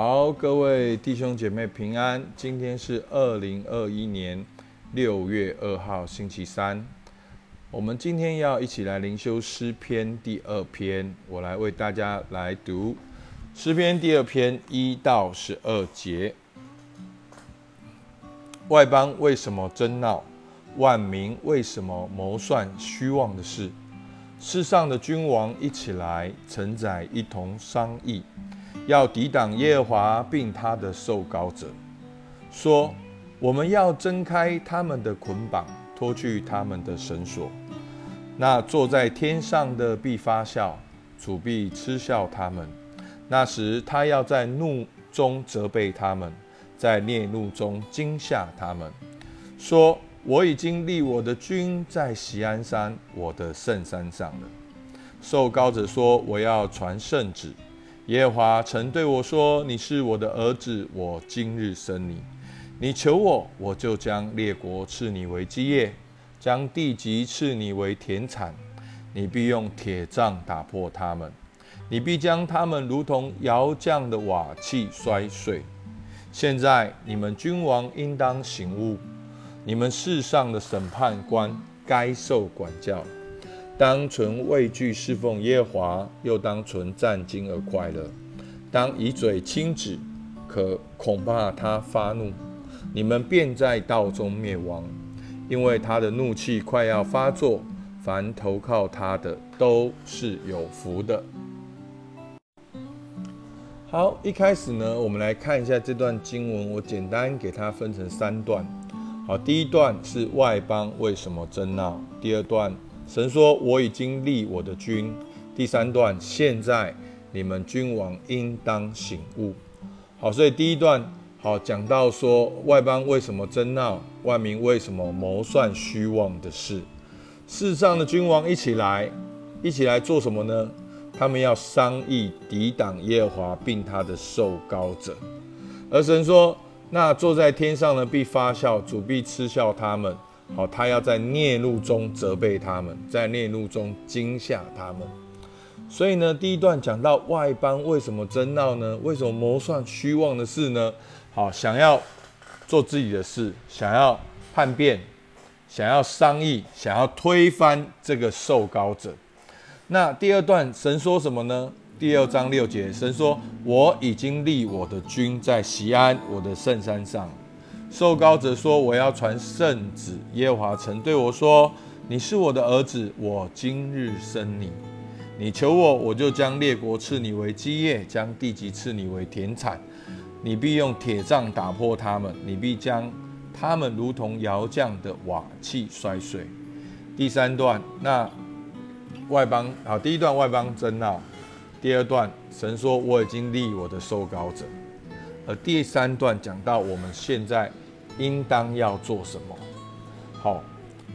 好，各位弟兄姐妹平安。今天是二零二一年六月二号，星期三。我们今天要一起来灵修诗篇第二篇，我来为大家来读诗篇第二篇一到十二节。外邦为什么争闹？万民为什么谋算虚妄的事？世上的君王一起来承载，一同商议。要抵挡耶和华，并他的受膏者，说：我们要挣开他们的捆绑，脱去他们的绳索。那坐在天上的必发笑，主必嗤笑他们。那时他要在怒中责备他们，在烈怒中惊吓他们，说：我已经立我的君在锡安山，我的圣山上了。受膏者说：我要传圣旨。耶和华曾对我说：“你是我的儿子，我今日生你。你求我，我就将列国赐你为基业，将地级赐你为田产。你必用铁杖打破他们，你必将他们如同窑匠的瓦器摔碎。现在你们君王应当醒悟，你们世上的审判官该受管教。”当存畏惧侍奉耶华，又当存战惊而快乐。当以嘴轻指，可恐怕他发怒，你们便在道中灭亡，因为他的怒气快要发作。凡投靠他的都是有福的。好，一开始呢，我们来看一下这段经文，我简单给它分成三段。好，第一段是外邦为什么争闹，第二段。神说：“我已经立我的君。”第三段，现在你们君王应当醒悟。好，所以第一段好讲到说，外邦为什么争闹？万民为什么谋算虚妄的事？世上的君王一起来，一起来做什么呢？他们要商议抵挡耶和华，并他的受膏者。而神说：“那坐在天上的必发笑，主必嗤笑他们。”好，他要在孽怒中责备他们，在孽怒中惊吓他们。所以呢，第一段讲到外邦为什么争闹呢？为什么谋算虚妄的事呢？好，想要做自己的事，想要叛变，想要商议，想要推翻这个受膏者。那第二段神说什么呢？第二章六节，神说：“我已经立我的君在西安，我的圣山上。”受膏者说：“我要传圣旨。”耶和华曾对我说：“你是我的儿子，我今日生你。你求我，我就将列国赐你为基业，将地级赐你为田产。你必用铁杖打破他们，你必将他们如同窑匠的瓦器摔碎。”第三段，那外邦好，第一段外邦争闹，第二段神说：“我已经立我的受膏者。”而第三段讲到我们现在应当要做什么。好，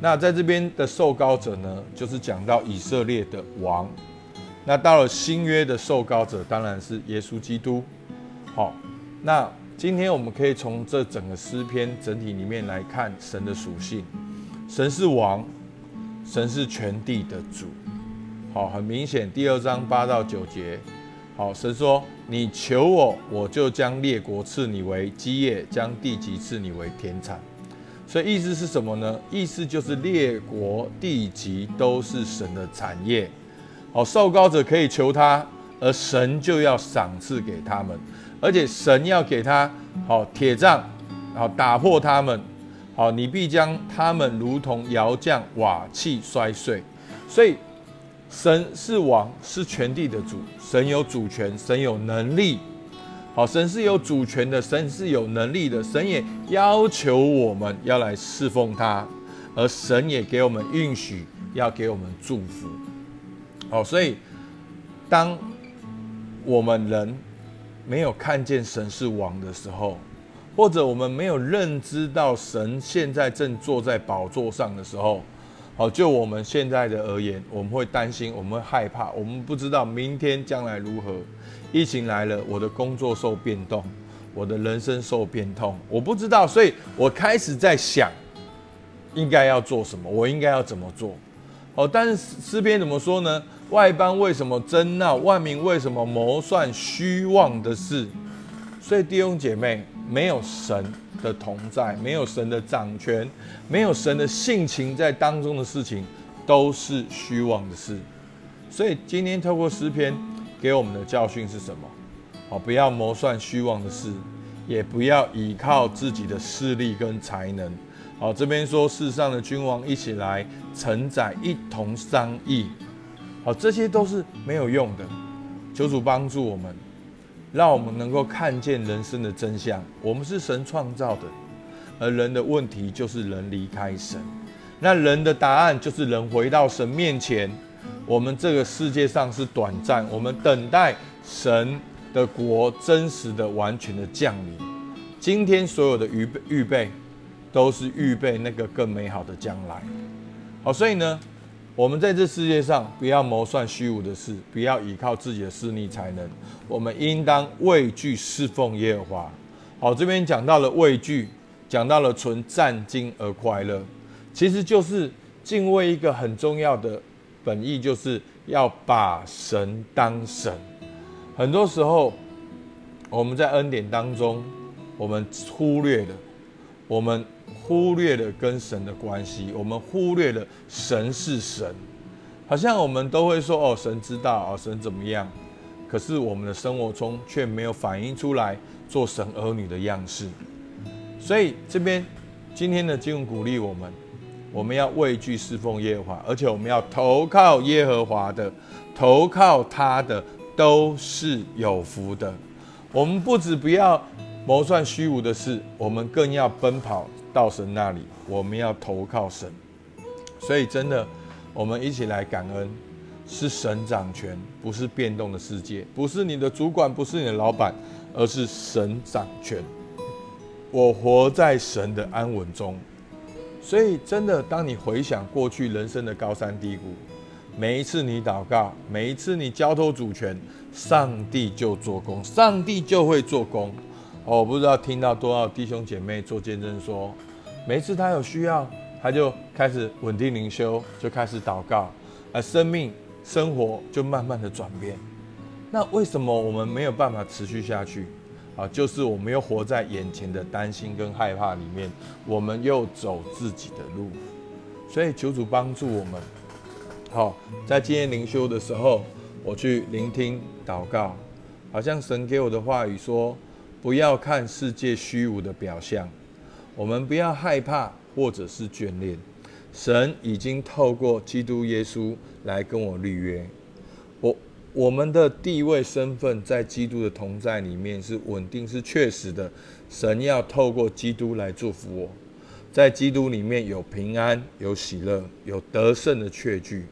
那在这边的受膏者呢，就是讲到以色列的王。那到了新约的受膏者，当然是耶稣基督。好，那今天我们可以从这整个诗篇整体里面来看神的属性。神是王，神是全地的主。好，很明显，第二章八到九节。好，神说：“你求我，我就将列国赐你为基业，将地级赐你为田产。”所以意思是什么呢？意思就是列国地级都是神的产业。好，受膏者可以求他，而神就要赏赐给他们，而且神要给他好铁杖，好打破他们。好，你必将他们如同窑匠瓦器摔碎。所以。神是王，是全地的主。神有主权，神有能力。好，神是有主权的，神是有能力的。神也要求我们要来侍奉他，而神也给我们允许，要给我们祝福。好，所以当我们人没有看见神是王的时候，或者我们没有认知到神现在正坐在宝座上的时候，好，就我们现在的而言，我们会担心，我们会害怕，我们不知道明天将来如何。疫情来了，我的工作受变动，我的人生受变动，我不知道，所以我开始在想，应该要做什么，我应该要怎么做。好，但是诗篇怎么说呢？外邦为什么争闹？万民为什么谋算虚妄的事？所以弟兄姐妹，没有神的同在，没有神的掌权，没有神的性情在当中的事情，都是虚妄的事。所以今天透过诗篇给我们的教训是什么？好，不要谋算虚妄的事，也不要依靠自己的势力跟才能。好，这边说世上的君王一起来承载，一同商议。好，这些都是没有用的。求主帮助我们，让我们能够看见人生的真相。我们是神创造的，而人的问题就是人离开神。那人的答案就是人回到神面前。我们这个世界上是短暂，我们等待神的国真实的、完全的降临。今天所有的预备预备。都是预备那个更美好的将来。好，所以呢，我们在这世界上不要谋算虚无的事，不要依靠自己的势力才能。我们应当畏惧侍奉耶和华。好，这边讲到了畏惧，讲到了存战惊而快乐，其实就是敬畏一个很重要的本意，就是要把神当神。很多时候我们在恩典当中，我们忽略了我们。忽略了跟神的关系，我们忽略了神是神，好像我们都会说哦，神知道哦，神怎么样？可是我们的生活中却没有反映出来做神儿女的样式。所以这边今天的经文鼓励我们，我们要畏惧侍奉耶和华，而且我们要投靠耶和华的，投靠他的都是有福的。我们不止不要谋算虚无的事，我们更要奔跑。到神那里，我们要投靠神，所以真的，我们一起来感恩，是神掌权，不是变动的世界，不是你的主管，不是你的老板，而是神掌权。我活在神的安稳中，所以真的，当你回想过去人生的高山低谷，每一次你祷告，每一次你交托主权，上帝就做工，上帝就会做工。哦，我不知道听到多少弟兄姐妹做见证说，每次他有需要，他就开始稳定灵修，就开始祷告，而生命生活就慢慢的转变。那为什么我们没有办法持续下去？啊，就是我们又活在眼前的担心跟害怕里面，我们又走自己的路。所以求主帮助我们。好，在今天灵修的时候，我去聆听祷告，好像神给我的话语说。不要看世界虚无的表象，我们不要害怕或者是眷恋。神已经透过基督耶稣来跟我立约，我我们的地位身份在基督的同在里面是稳定是确实的。神要透过基督来祝福我，在基督里面有平安、有喜乐、有得胜的确据。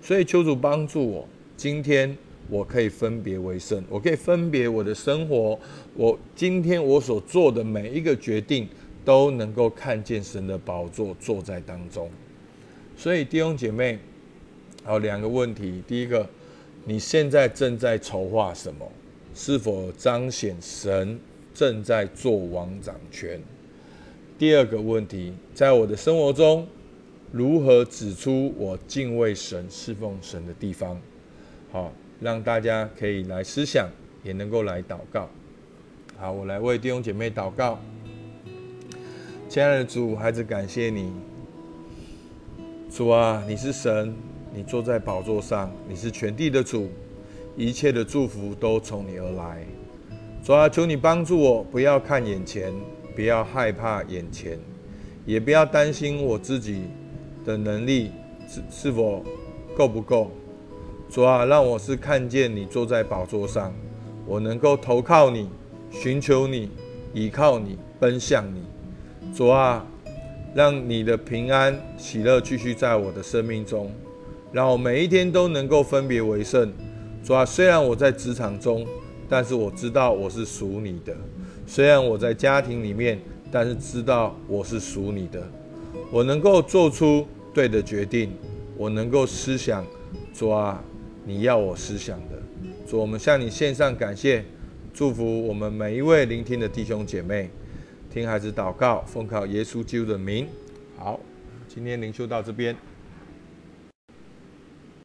所以求主帮助我，今天。我可以分别为圣，我可以分别我的生活。我今天我所做的每一个决定，都能够看见神的宝座坐在当中。所以弟兄姐妹，好两个问题：第一个，你现在正在筹划什么？是否彰显神正在做王掌权？第二个问题，在我的生活中，如何指出我敬畏神、侍奉神的地方？好。让大家可以来思想，也能够来祷告。好，我来为弟兄姐妹祷告。亲爱的主，孩子感谢你。主啊，你是神，你坐在宝座上，你是全地的主，一切的祝福都从你而来。主啊，求你帮助我，不要看眼前，不要害怕眼前，也不要担心我自己的能力是是否够不够。主啊，让我是看见你坐在宝座上，我能够投靠你，寻求你，依靠你，奔向你。主啊，让你的平安喜乐继续在我的生命中，让我每一天都能够分别为圣。主啊，虽然我在职场中，但是我知道我是属你的；虽然我在家庭里面，但是知道我是属你的。我能够做出对的决定，我能够思想。主啊。你要我思想的，主，我们向你献上感谢，祝福我们每一位聆听的弟兄姐妹，听孩子祷告，奉靠耶稣基督的名。好，今天灵修到这边。